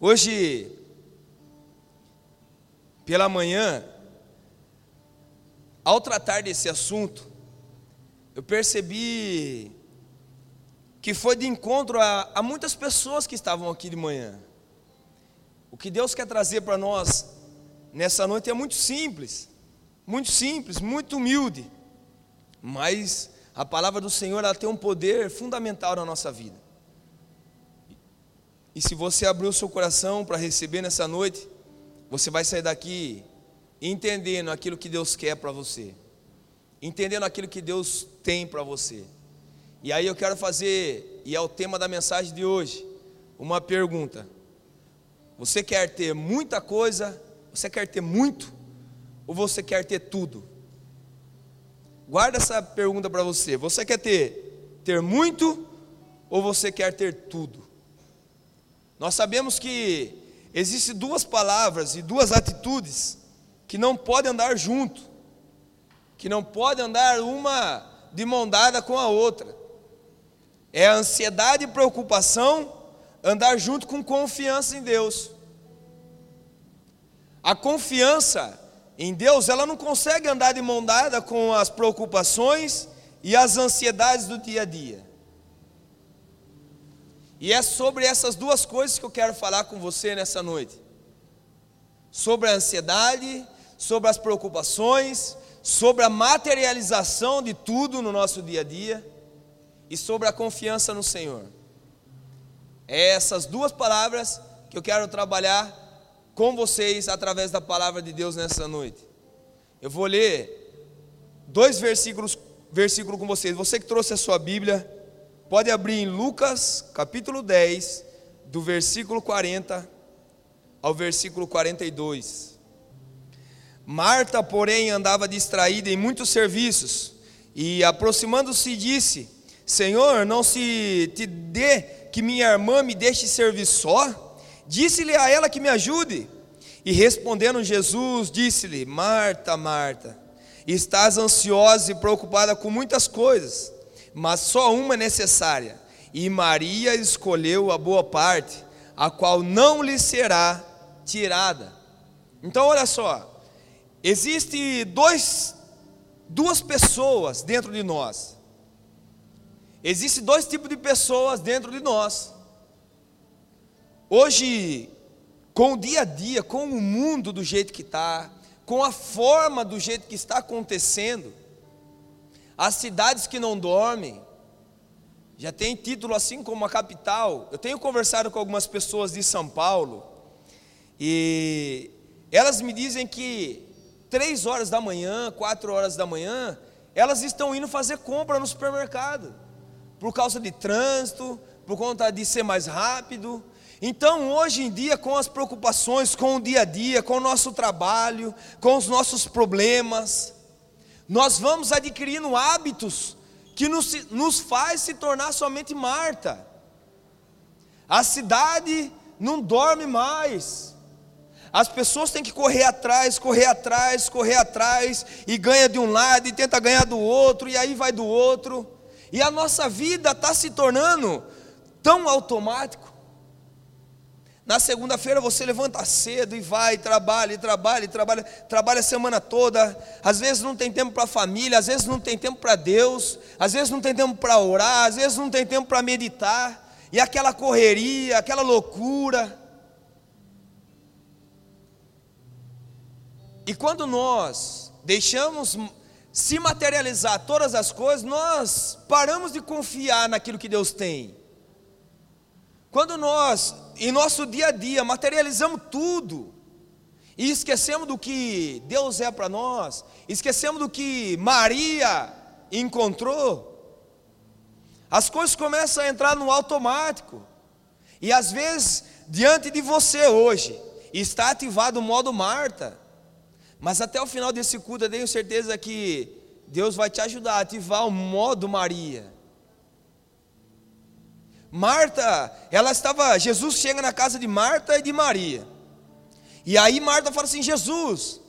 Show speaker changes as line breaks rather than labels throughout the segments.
Hoje, pela manhã, ao tratar desse assunto, eu percebi que foi de encontro a, a muitas pessoas que estavam aqui de manhã. O que Deus quer trazer para nós nessa noite é muito simples, muito simples, muito humilde, mas a palavra do Senhor ela tem um poder fundamental na nossa vida. E se você abrir o seu coração para receber nessa noite, você vai sair daqui entendendo aquilo que Deus quer para você, entendendo aquilo que Deus tem para você. E aí eu quero fazer, e é o tema da mensagem de hoje, uma pergunta. Você quer ter muita coisa? Você quer ter muito? Ou você quer ter tudo? Guarda essa pergunta para você. Você quer ter ter muito ou você quer ter tudo? Nós sabemos que existem duas palavras e duas atitudes que não podem andar junto, que não podem andar uma de mão dada com a outra. É a ansiedade e preocupação andar junto com confiança em Deus. A confiança em Deus, ela não consegue andar de mão dada com as preocupações e as ansiedades do dia a dia. E é sobre essas duas coisas que eu quero falar com você nessa noite: sobre a ansiedade, sobre as preocupações, sobre a materialização de tudo no nosso dia a dia e sobre a confiança no Senhor. É essas duas palavras que eu quero trabalhar com vocês através da palavra de Deus nessa noite. Eu vou ler dois versículos, versículo com vocês. Você que trouxe a sua Bíblia, pode abrir em Lucas, capítulo 10, do versículo 40 ao versículo 42. Marta, porém, andava distraída em muitos serviços, e aproximando-se disse: Senhor, não se te dê que minha irmã me deixe servir só? Disse-lhe a ela que me ajude. E respondendo Jesus, disse-lhe: Marta, Marta, estás ansiosa e preocupada com muitas coisas, mas só uma é necessária. E Maria escolheu a boa parte, a qual não lhe será tirada. Então, olha só, existe dois, duas pessoas dentro de nós. Existem dois tipos de pessoas dentro de nós. Hoje, com o dia a dia, com o mundo do jeito que está, com a forma do jeito que está acontecendo, as cidades que não dormem, já tem título assim como a capital. Eu tenho conversado com algumas pessoas de São Paulo e elas me dizem que três horas da manhã, quatro horas da manhã, elas estão indo fazer compra no supermercado por causa de trânsito, por conta de ser mais rápido. Então, hoje em dia, com as preocupações, com o dia a dia, com o nosso trabalho, com os nossos problemas, nós vamos adquirindo hábitos que nos, nos faz se tornar somente Marta. A cidade não dorme mais. As pessoas têm que correr atrás, correr atrás, correr atrás, e ganha de um lado e tenta ganhar do outro, e aí vai do outro. E a nossa vida está se tornando tão automático. Na segunda-feira você levanta cedo e vai, trabalha, e trabalha, e trabalha, trabalha a semana toda. Às vezes não tem tempo para a família, às vezes não tem tempo para Deus, às vezes não tem tempo para orar, às vezes não tem tempo para meditar. E aquela correria, aquela loucura. E quando nós deixamos se materializar todas as coisas, nós paramos de confiar naquilo que Deus tem. Quando nós, em nosso dia a dia, materializamos tudo, e esquecemos do que Deus é para nós, esquecemos do que Maria encontrou, as coisas começam a entrar no automático, e às vezes, diante de você hoje, está ativado o modo Marta, mas até o final desse culto eu tenho certeza que Deus vai te ajudar a ativar o modo Maria. Marta, ela estava, Jesus chega na casa de Marta e de Maria. E aí Marta fala assim: Jesus,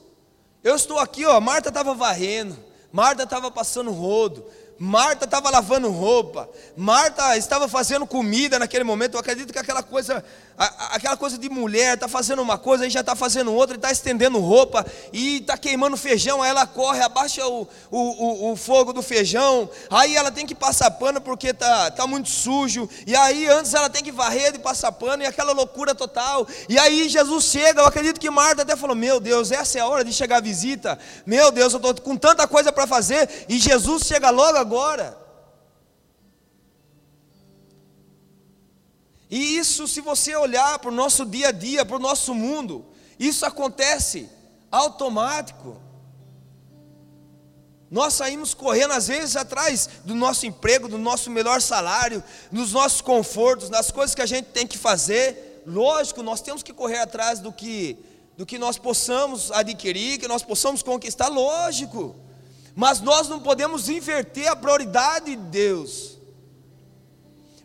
eu estou aqui, ó. Marta estava varrendo, Marta estava passando rodo, Marta estava lavando roupa, Marta estava fazendo comida naquele momento. Eu acredito que aquela coisa, aquela coisa de mulher, está fazendo uma coisa, aí já está fazendo outra, está estendendo roupa e está queimando feijão. Aí ela corre, abaixa o, o, o, o, fogo do feijão. Aí ela tem que passar pano porque está tá muito sujo. E aí antes ela tem que varrer e passar pano e aquela loucura total. E aí Jesus chega. Eu acredito que Marta até falou: Meu Deus, essa é a hora de chegar a visita. Meu Deus, eu estou com tanta coisa para fazer. E Jesus chega logo agora agora. E isso, se você olhar para o nosso dia a dia, para o nosso mundo, isso acontece automático. Nós saímos correndo, às vezes, atrás do nosso emprego, do nosso melhor salário, dos nossos confortos, das coisas que a gente tem que fazer. Lógico, nós temos que correr atrás do que, do que nós possamos adquirir, que nós possamos conquistar, lógico. Mas nós não podemos inverter a prioridade de Deus.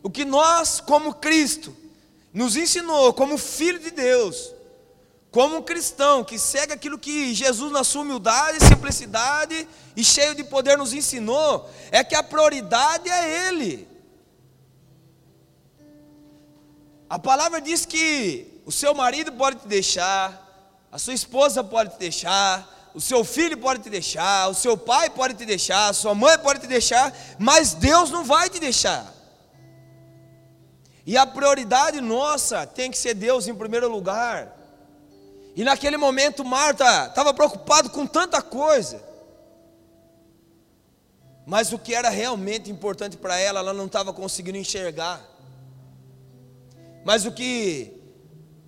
O que nós, como Cristo, nos ensinou, como Filho de Deus, como um cristão que segue aquilo que Jesus, na sua humildade, simplicidade e cheio de poder, nos ensinou, é que a prioridade é Ele. A palavra diz que o seu marido pode te deixar, a sua esposa pode te deixar, o seu filho pode te deixar, o seu pai pode te deixar, a sua mãe pode te deixar, mas Deus não vai te deixar. E a prioridade nossa tem que ser Deus em primeiro lugar. E naquele momento Marta estava preocupada com tanta coisa. Mas o que era realmente importante para ela, ela não estava conseguindo enxergar. Mas o que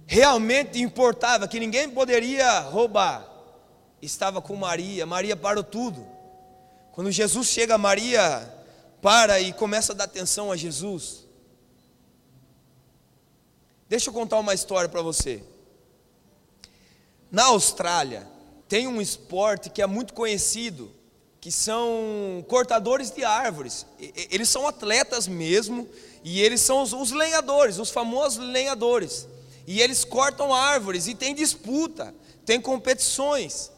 realmente importava, que ninguém poderia roubar, estava com Maria. Maria parou tudo. Quando Jesus chega, Maria para e começa a dar atenção a Jesus. Deixa eu contar uma história para você. Na Austrália, tem um esporte que é muito conhecido, que são cortadores de árvores. Eles são atletas mesmo, e eles são os, os lenhadores, os famosos lenhadores. E eles cortam árvores e tem disputa, tem competições.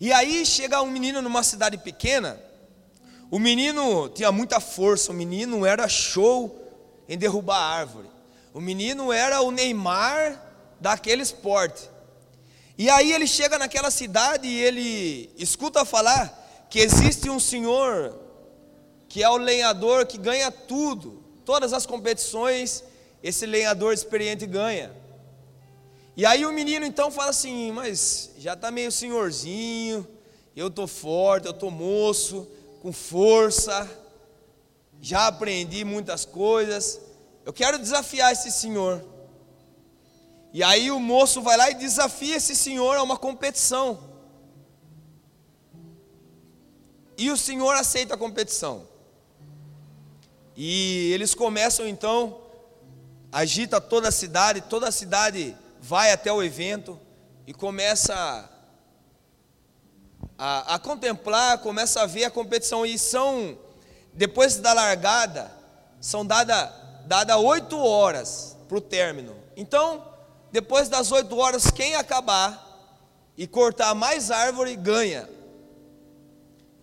E aí chega um menino numa cidade pequena. O menino tinha muita força, o menino era show em derrubar árvore. O menino era o Neymar daquele esporte. E aí ele chega naquela cidade e ele escuta falar que existe um senhor que é o lenhador que ganha tudo, todas as competições, esse lenhador experiente ganha. E aí o menino então fala assim: Mas já está meio senhorzinho, eu estou forte, eu estou moço, com força, já aprendi muitas coisas, eu quero desafiar esse senhor. E aí o moço vai lá e desafia esse senhor a uma competição. E o senhor aceita a competição. E eles começam então, agita toda a cidade, toda a cidade vai até o evento e começa a, a, contemplar, começa a ver a competição. E são, depois da largada, são dadas dada oito horas para o término. Então, depois das oito horas, quem acabar e cortar mais árvore ganha.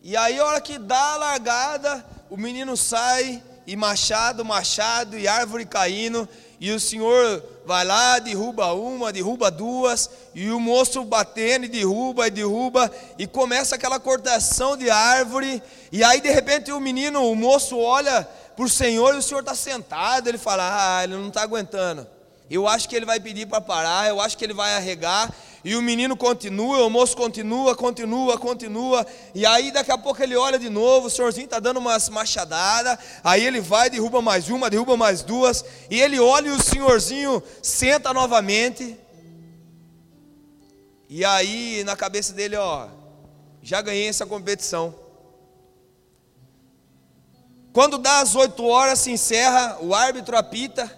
E aí, a hora que dá a largada, o menino sai e machado, machado e árvore caindo, e o senhor vai lá, derruba uma, derruba duas, e o moço batendo e derruba e derruba, e começa aquela cortação de árvore, e aí de repente o menino, o moço olha para o senhor e o senhor está sentado, ele fala: Ah, ele não está aguentando. Eu acho que ele vai pedir para parar, eu acho que ele vai arregar, e o menino continua, o moço continua, continua, continua. E aí daqui a pouco ele olha de novo, o senhorzinho está dando umas machadadas. Aí ele vai, derruba mais uma, derruba mais duas. E ele olha e o senhorzinho senta novamente. E aí na cabeça dele, ó, já ganhei essa competição. Quando dá as oito horas, se encerra, o árbitro apita.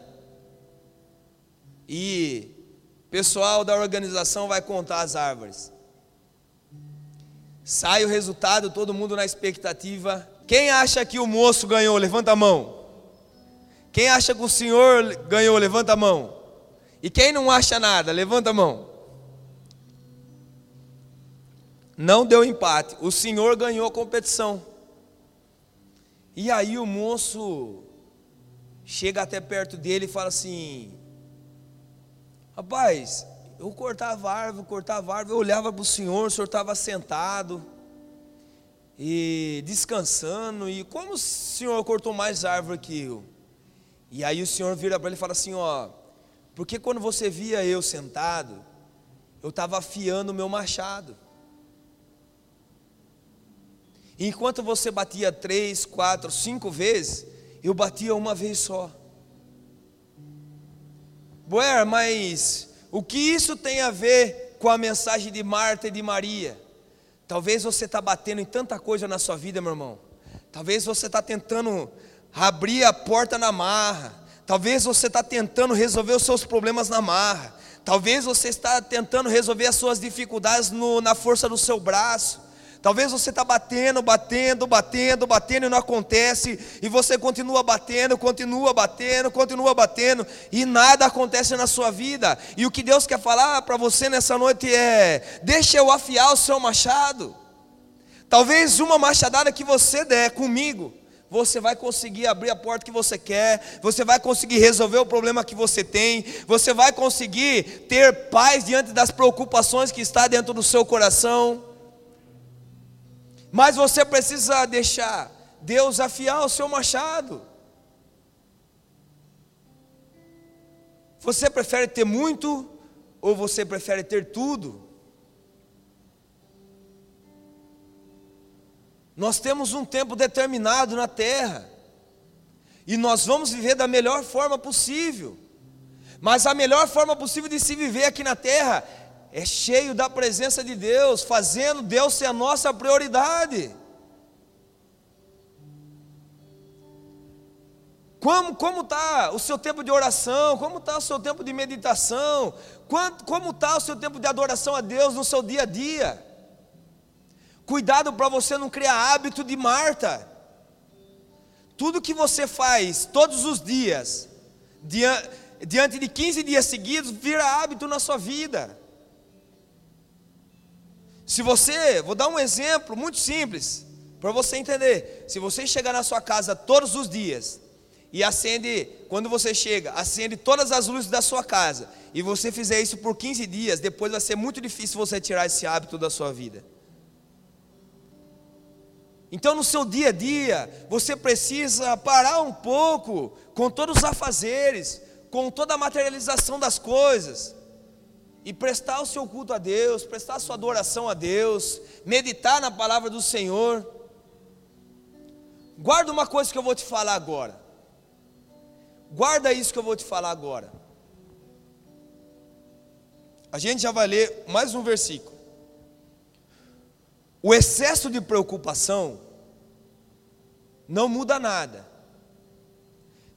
E pessoal da organização vai contar as árvores. Sai o resultado, todo mundo na expectativa. Quem acha que o moço ganhou? Levanta a mão. Quem acha que o senhor ganhou? Levanta a mão. E quem não acha nada? Levanta a mão. Não deu empate. O senhor ganhou a competição. E aí o moço chega até perto dele e fala assim: Rapaz, eu cortava árvore, cortava árvore, eu olhava para o senhor, o senhor estava sentado e descansando, e como o senhor cortou mais árvore que eu? E aí o senhor vira para ele e fala assim: Ó, porque quando você via eu sentado, eu estava afiando o meu machado. Enquanto você batia três, quatro, cinco vezes, eu batia uma vez só. Boer, mas o que isso tem a ver com a mensagem de Marta e de Maria? Talvez você está batendo em tanta coisa na sua vida, meu irmão. Talvez você está tentando abrir a porta na marra. Talvez você está tentando resolver os seus problemas na marra. Talvez você está tentando resolver as suas dificuldades no, na força do seu braço. Talvez você está batendo, batendo, batendo, batendo e não acontece, e você continua batendo, continua batendo, continua batendo, e nada acontece na sua vida. E o que Deus quer falar para você nessa noite é: deixa eu afiar o seu machado. Talvez uma machadada que você der comigo, você vai conseguir abrir a porta que você quer, você vai conseguir resolver o problema que você tem, você vai conseguir ter paz diante das preocupações que está dentro do seu coração. Mas você precisa deixar Deus afiar o seu machado. Você prefere ter muito ou você prefere ter tudo? Nós temos um tempo determinado na terra, e nós vamos viver da melhor forma possível, mas a melhor forma possível de se viver aqui na terra é cheio da presença de Deus, fazendo Deus ser a nossa prioridade. Como está o seu tempo de oração? Como está o seu tempo de meditação? como está o seu tempo de adoração a Deus no seu dia a dia? Cuidado para você não criar hábito de Marta. Tudo que você faz todos os dias, diante de 15 dias seguidos, vira hábito na sua vida. Se você, vou dar um exemplo muito simples, para você entender. Se você chegar na sua casa todos os dias e acende, quando você chega, acende todas as luzes da sua casa, e você fizer isso por 15 dias, depois vai ser muito difícil você tirar esse hábito da sua vida. Então, no seu dia a dia, você precisa parar um pouco com todos os afazeres, com toda a materialização das coisas e prestar o seu culto a Deus, prestar a sua adoração a Deus, meditar na palavra do Senhor. Guarda uma coisa que eu vou te falar agora. Guarda isso que eu vou te falar agora. A gente já vai ler mais um versículo. O excesso de preocupação não muda nada,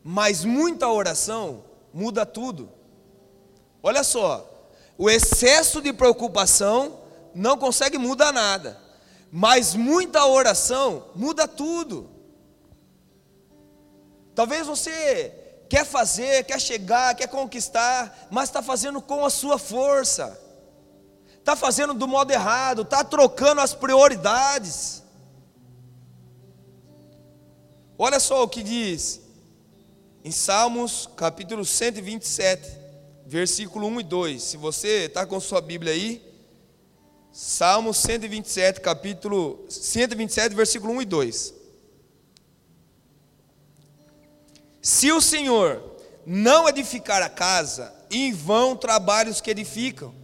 mas muita oração muda tudo. Olha só, o excesso de preocupação não consegue mudar nada, mas muita oração muda tudo. Talvez você quer fazer, quer chegar, quer conquistar, mas está fazendo com a sua força, está fazendo do modo errado, está trocando as prioridades. Olha só o que diz em Salmos capítulo 127 versículo 1 e 2. Se você está com sua Bíblia aí, Salmo 127, capítulo 127, versículo 1 e 2. Se o Senhor não edificar a casa, em vão trabalhos que edificam.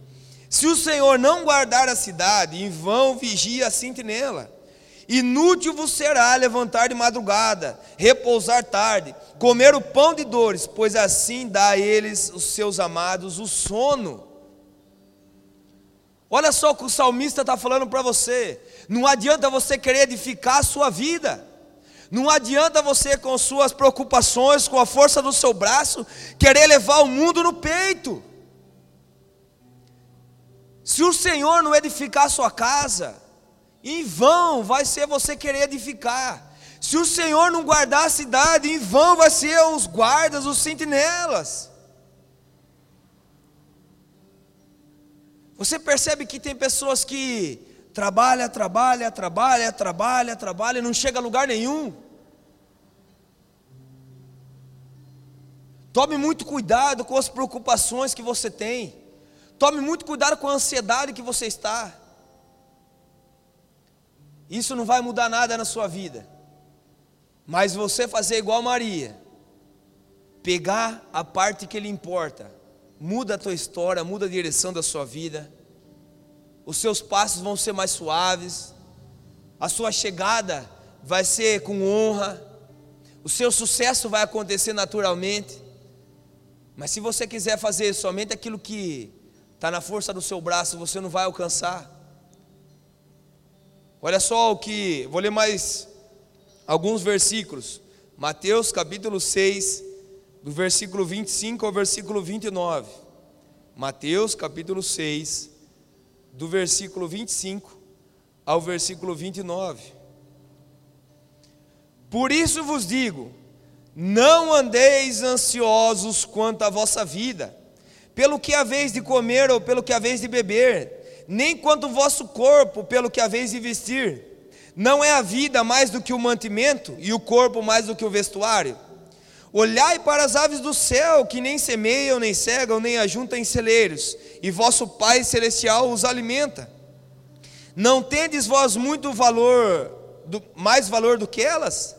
Se o Senhor não guardar a cidade, em vão vigia a sentinela. Inútil vos será levantar de madrugada, repousar tarde, comer o pão de dores, pois assim dá a eles, os seus amados, o sono. Olha só o que o salmista está falando para você. Não adianta você querer edificar a sua vida. Não adianta você, com suas preocupações, com a força do seu braço, querer levar o mundo no peito. Se o Senhor não edificar a sua casa, em vão vai ser você querer edificar. Se o Senhor não guardar a cidade, em vão vai ser os guardas, os sentinelas. Você percebe que tem pessoas que trabalha, trabalha, trabalha, trabalha, trabalha e não chega a lugar nenhum. Tome muito cuidado com as preocupações que você tem. Tome muito cuidado com a ansiedade que você está. Isso não vai mudar nada na sua vida. Mas você fazer igual Maria, pegar a parte que lhe importa, muda a tua história, muda a direção da sua vida. Os seus passos vão ser mais suaves. A sua chegada vai ser com honra. O seu sucesso vai acontecer naturalmente. Mas se você quiser fazer somente aquilo que está na força do seu braço, você não vai alcançar. Olha só o que, vou ler mais alguns versículos. Mateus capítulo 6, do versículo 25 ao versículo 29. Mateus capítulo 6, do versículo 25 ao versículo 29. Por isso vos digo: não andeis ansiosos quanto à vossa vida, pelo que haveis de comer ou pelo que haveis de beber, nem quanto o vosso corpo, pelo que haveis de vestir. Não é a vida mais do que o mantimento, e o corpo mais do que o vestuário? Olhai para as aves do céu, que nem semeiam, nem cegam, nem ajuntam em celeiros, e vosso Pai celestial os alimenta. Não tendes vós muito valor, do, mais valor do que elas?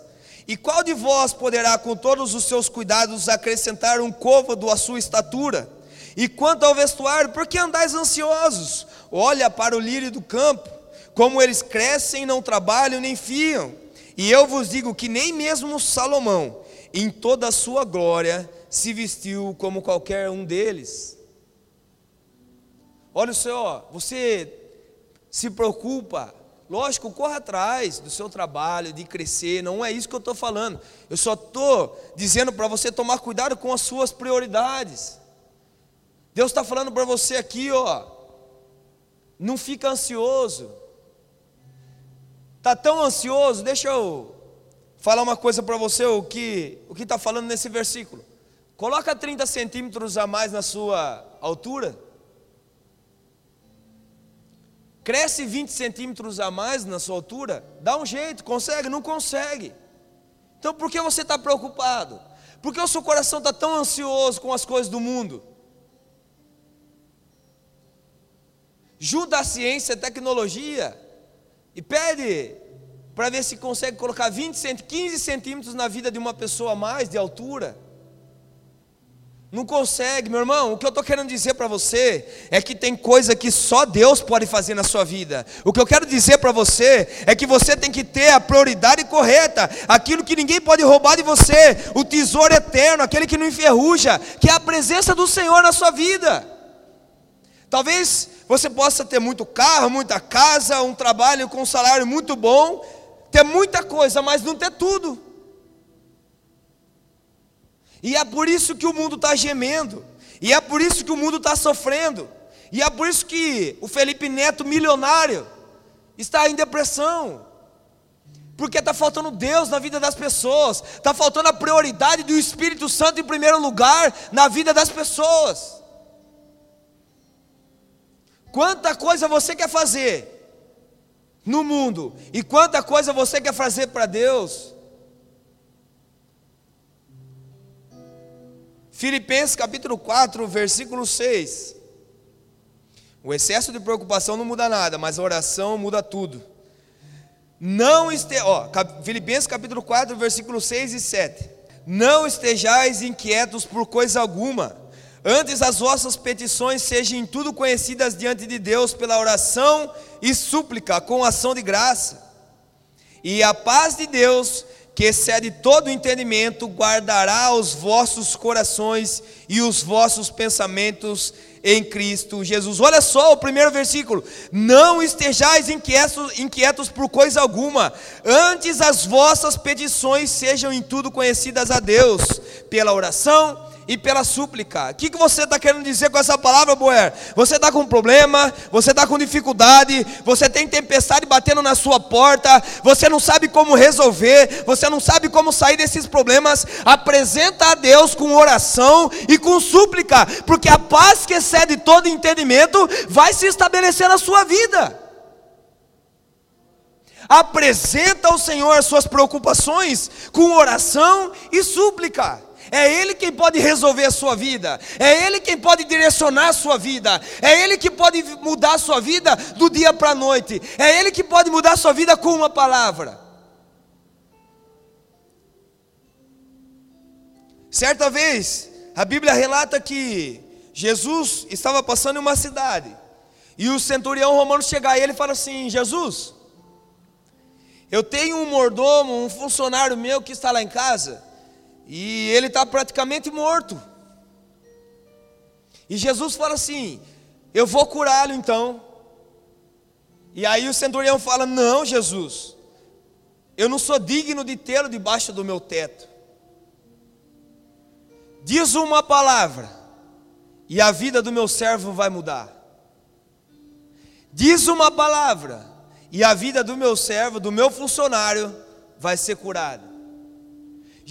E qual de vós poderá, com todos os seus cuidados, acrescentar um côvado à sua estatura? E quanto ao vestuário, por que andais ansiosos? Olha para o lírio do campo, como eles crescem, não trabalham nem fiam. E eu vos digo que nem mesmo Salomão, em toda a sua glória, se vestiu como qualquer um deles. Olha o Senhor, você se preocupa Lógico, corra atrás do seu trabalho, de crescer, não é isso que eu estou falando. Eu só estou dizendo para você tomar cuidado com as suas prioridades. Deus está falando para você aqui, ó, não fica ansioso. Está tão ansioso, deixa eu falar uma coisa para você, o que o está falando nesse versículo. Coloca 30 centímetros a mais na sua altura. Cresce 20 centímetros a mais na sua altura? Dá um jeito, consegue? Não consegue. Então por que você está preocupado? Por que o seu coração está tão ansioso com as coisas do mundo? Junta a ciência tecnologia e pede para ver se consegue colocar 20 15 centímetros na vida de uma pessoa a mais de altura. Não consegue, meu irmão. O que eu estou querendo dizer para você é que tem coisa que só Deus pode fazer na sua vida. O que eu quero dizer para você é que você tem que ter a prioridade correta, aquilo que ninguém pode roubar de você, o tesouro eterno, aquele que não enferruja, que é a presença do Senhor na sua vida. Talvez você possa ter muito carro, muita casa, um trabalho com um salário muito bom, ter muita coisa, mas não ter tudo. E é por isso que o mundo está gemendo. E é por isso que o mundo está sofrendo. E é por isso que o Felipe Neto, milionário, está em depressão. Porque está faltando Deus na vida das pessoas. Está faltando a prioridade do Espírito Santo em primeiro lugar na vida das pessoas. Quanta coisa você quer fazer no mundo e quanta coisa você quer fazer para Deus. Filipenses capítulo 4, versículo 6. O excesso de preocupação não muda nada, mas a oração muda tudo. Não este, ó, Filipenses capítulo 4, versículo 6 e 7. Não estejais inquietos por coisa alguma, antes as vossas petições sejam em tudo conhecidas diante de Deus pela oração e súplica com ação de graça. E a paz de Deus, que excede todo entendimento, guardará os vossos corações e os vossos pensamentos em Cristo Jesus. Olha só o primeiro versículo: Não estejais inquietos, inquietos por coisa alguma, antes as vossas petições sejam em tudo conhecidas a Deus, pela oração e pela súplica. O que, que você está querendo dizer com essa palavra, Boer? Você está com problema, você está com dificuldade, você tem tempestade batendo na sua porta, você não sabe como resolver, você não sabe como sair desses problemas. Apresenta a Deus com oração e com súplica, porque a paz que excede todo entendimento vai se estabelecer na sua vida. Apresenta ao Senhor as suas preocupações com oração e súplica. É Ele quem pode resolver a sua vida, é Ele quem pode direcionar a sua vida, é Ele que pode mudar a sua vida do dia para a noite, é Ele que pode mudar a sua vida com uma palavra. Certa vez, a Bíblia relata que Jesus estava passando em uma cidade, e o centurião romano chega a ele e fala assim: Jesus, eu tenho um mordomo, um funcionário meu que está lá em casa, e ele está praticamente morto. E Jesus fala assim: Eu vou curá-lo então. E aí o centurião fala: Não, Jesus, eu não sou digno de tê-lo debaixo do meu teto. Diz uma palavra, e a vida do meu servo vai mudar. Diz uma palavra, e a vida do meu servo, do meu funcionário, vai ser curada.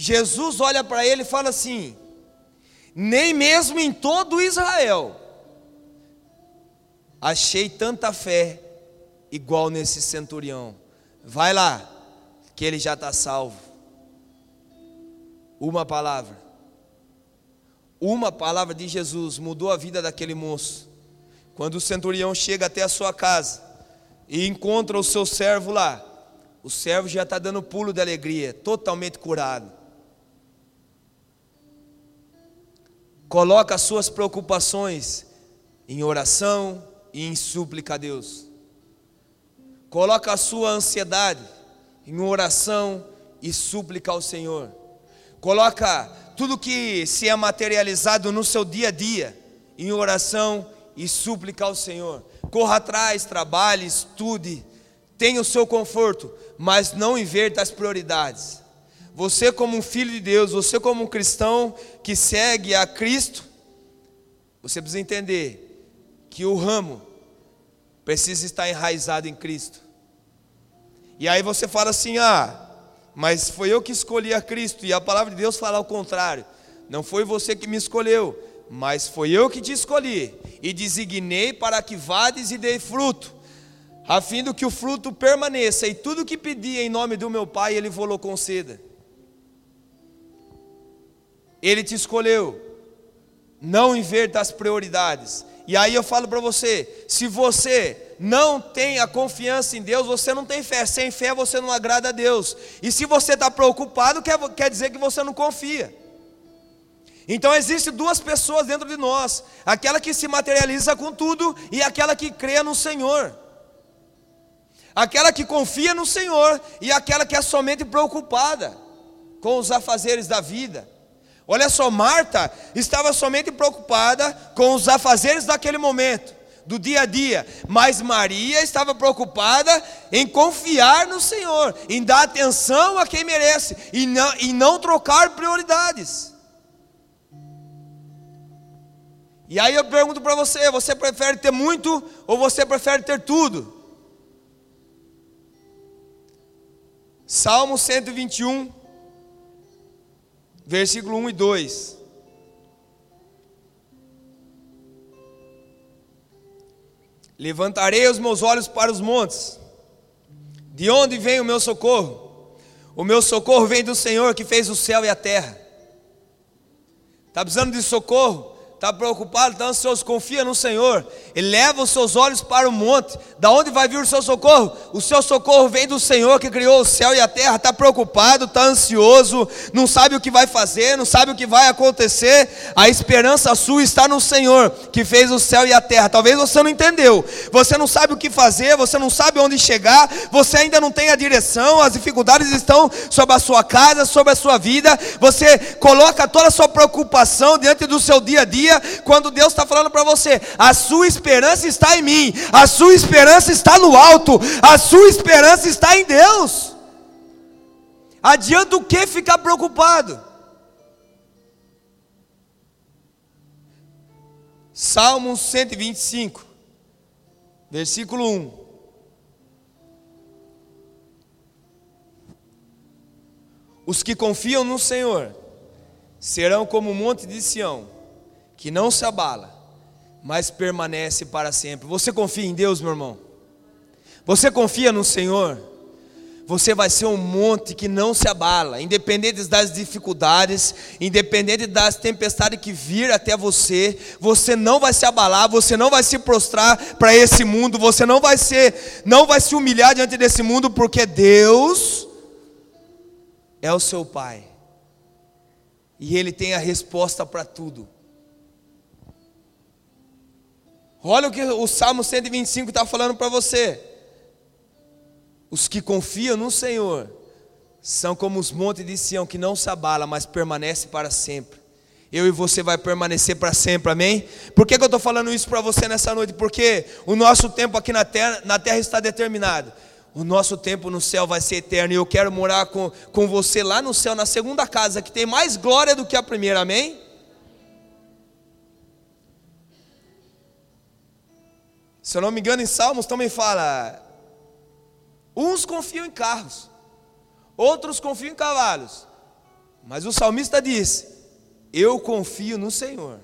Jesus olha para ele e fala assim: nem mesmo em todo Israel achei tanta fé igual nesse centurião. Vai lá, que ele já está salvo. Uma palavra, uma palavra de Jesus mudou a vida daquele moço. Quando o centurião chega até a sua casa, e encontra o seu servo lá, o servo já está dando pulo de alegria, totalmente curado. Coloca as suas preocupações em oração e em súplica a Deus. Coloca a sua ansiedade em oração e súplica ao Senhor. Coloca tudo que se é materializado no seu dia a dia em oração e súplica ao Senhor corra atrás, trabalhe, estude, tenha o seu conforto, mas não inverta as prioridades. Você, como um filho de Deus, você, como um cristão que segue a Cristo, você precisa entender que o ramo precisa estar enraizado em Cristo. E aí você fala assim: ah, mas foi eu que escolhi a Cristo, e a palavra de Deus fala ao contrário. Não foi você que me escolheu, mas foi eu que te escolhi e designei para que vades e dei fruto, a fim de que o fruto permaneça, e tudo que pedi em nome do meu Pai, Ele vou conceda. Ele te escolheu, não inverta as prioridades. E aí eu falo para você: se você não tem a confiança em Deus, você não tem fé. Sem fé você não agrada a Deus. E se você está preocupado, quer, quer dizer que você não confia. Então existem duas pessoas dentro de nós: aquela que se materializa com tudo e aquela que crê no Senhor. Aquela que confia no Senhor e aquela que é somente preocupada com os afazeres da vida. Olha só, Marta estava somente preocupada com os afazeres daquele momento, do dia a dia, mas Maria estava preocupada em confiar no Senhor, em dar atenção a quem merece e não, e não trocar prioridades. E aí eu pergunto para você: você prefere ter muito ou você prefere ter tudo? Salmo 121, versículo 1 e 2. Levantarei os meus olhos para os montes, de onde vem o meu socorro? O meu socorro vem do Senhor que fez o céu e a terra. Está precisando de socorro? Está preocupado, está ansioso, confia no Senhor, eleva os seus olhos para o monte, da onde vai vir o seu socorro? O seu socorro vem do Senhor que criou o céu e a terra, está preocupado, está ansioso, não sabe o que vai fazer, não sabe o que vai acontecer, a esperança sua está no Senhor que fez o céu e a terra. Talvez você não entendeu, você não sabe o que fazer, você não sabe onde chegar, você ainda não tem a direção, as dificuldades estão sobre a sua casa, sobre a sua vida, você coloca toda a sua preocupação diante do seu dia a dia dia, quando Deus está falando para você: a sua esperança está em mim, a sua esperança está no alto, a sua esperança está em Deus. Adianta o que ficar preocupado? Salmo 125, versículo 1. Os que confiam no Senhor serão como o monte de Sião que não se abala, mas permanece para sempre. Você confia em Deus, meu irmão? Você confia no Senhor? você vai ser um monte que não se abala, independente das dificuldades, independente das tempestades que vir até você, você não vai se abalar, você não vai se prostrar para esse mundo, você não vai ser, não vai se humilhar diante desse mundo, porque Deus é o seu Pai. E ele tem a resposta para tudo. Olha o que o Salmo 125 está falando para você. Os que confiam no Senhor são como os montes de Sião que não se abala, mas permanece para sempre. Eu e você vai permanecer para sempre, amém? Por que, que eu estou falando isso para você nessa noite? Porque o nosso tempo aqui na terra, na terra está determinado. O nosso tempo no céu vai ser eterno. E eu quero morar com, com você lá no céu, na segunda casa, que tem mais glória do que a primeira, amém? Se eu não me engano, em Salmos também fala: Uns confiam em carros, outros confiam em cavalos. Mas o salmista diz: Eu confio no Senhor.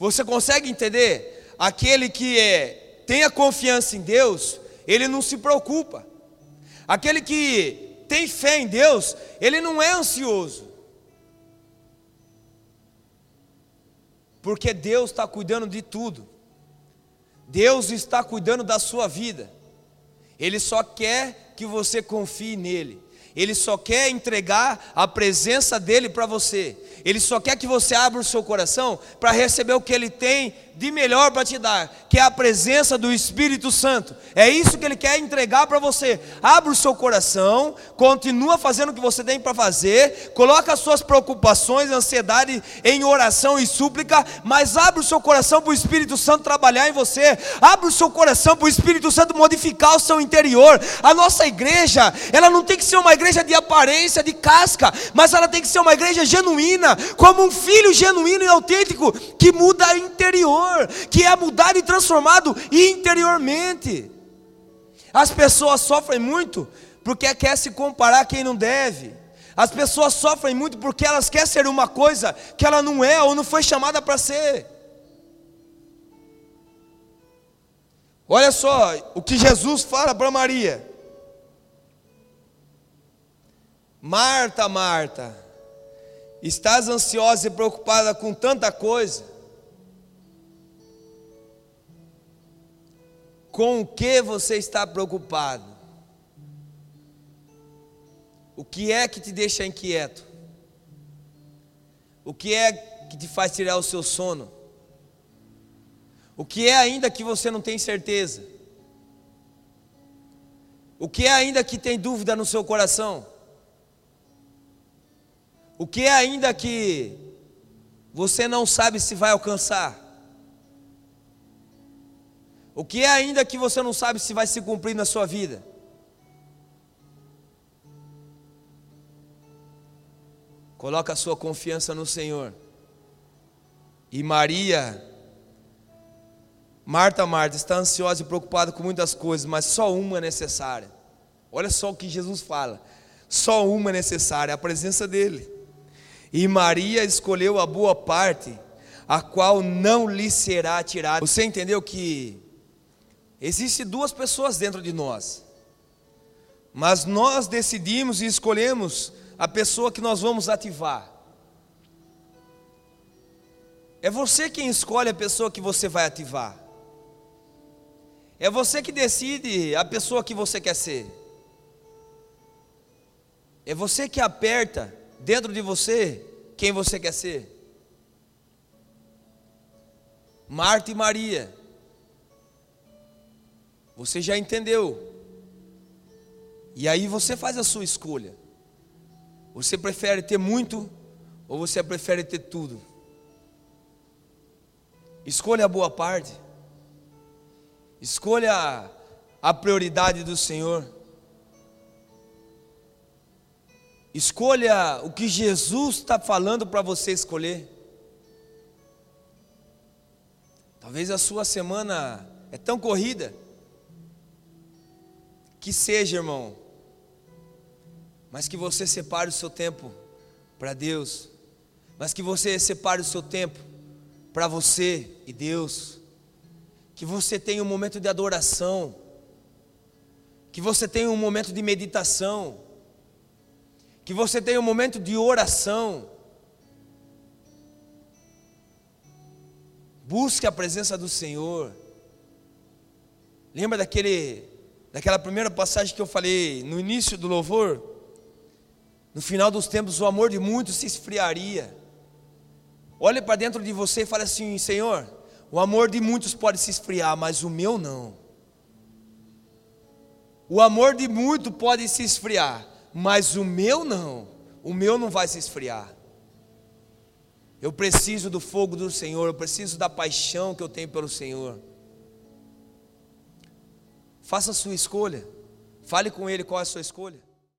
Você consegue entender? Aquele que é, tem a confiança em Deus, ele não se preocupa. Aquele que tem fé em Deus, ele não é ansioso. Porque Deus está cuidando de tudo. Deus está cuidando da sua vida. Ele só quer que você confie nele. Ele só quer entregar a presença dele para você. Ele só quer que você abra o seu coração para receber o que ele tem de melhor para te dar, que é a presença do Espírito Santo. É isso que ele quer entregar para você. Abra o seu coração, continua fazendo o que você tem para fazer, coloca as suas preocupações, ansiedade em oração e súplica, mas abra o seu coração para o Espírito Santo trabalhar em você. Abra o seu coração para o Espírito Santo modificar o seu interior. A nossa igreja, ela não tem que ser uma igreja de aparência, de casca, mas ela tem que ser uma igreja genuína, como um filho genuíno e autêntico que muda interior que é mudado e transformado interiormente. As pessoas sofrem muito porque quer se comparar a quem não deve. As pessoas sofrem muito porque elas querem ser uma coisa que ela não é ou não foi chamada para ser. Olha só o que Jesus fala para Maria. Marta, Marta, estás ansiosa e preocupada com tanta coisa. Com o que você está preocupado? O que é que te deixa inquieto? O que é que te faz tirar o seu sono? O que é ainda que você não tem certeza? O que é ainda que tem dúvida no seu coração? O que é ainda que você não sabe se vai alcançar? O que é ainda que você não sabe se vai se cumprir na sua vida? Coloca a sua confiança no Senhor. E Maria, Marta, Marta, está ansiosa e preocupada com muitas coisas, mas só uma é necessária. Olha só o que Jesus fala: só uma é necessária, a presença dEle. E Maria escolheu a boa parte, a qual não lhe será tirada. Você entendeu que Existem duas pessoas dentro de nós, mas nós decidimos e escolhemos a pessoa que nós vamos ativar. É você quem escolhe a pessoa que você vai ativar. É você que decide a pessoa que você quer ser. É você que aperta dentro de você quem você quer ser. Marta e Maria você já entendeu. E aí você faz a sua escolha. Você prefere ter muito ou você prefere ter tudo? Escolha a boa parte. Escolha a prioridade do Senhor. Escolha o que Jesus está falando para você escolher. Talvez a sua semana é tão corrida que seja, irmão, mas que você separe o seu tempo para Deus, mas que você separe o seu tempo para você e Deus, que você tenha um momento de adoração, que você tenha um momento de meditação, que você tenha um momento de oração. Busque a presença do Senhor. Lembra daquele, daquela primeira passagem que eu falei no início do louvor? No final dos tempos, o amor de muitos se esfriaria. Olhe para dentro de você e fale assim: Senhor, o amor de muitos pode se esfriar, mas o meu não. O amor de muitos pode se esfriar, mas o meu não. O meu não vai se esfriar. Eu preciso do fogo do Senhor, eu preciso da paixão que eu tenho pelo Senhor. Faça a sua escolha. Fale com Ele qual é a sua escolha.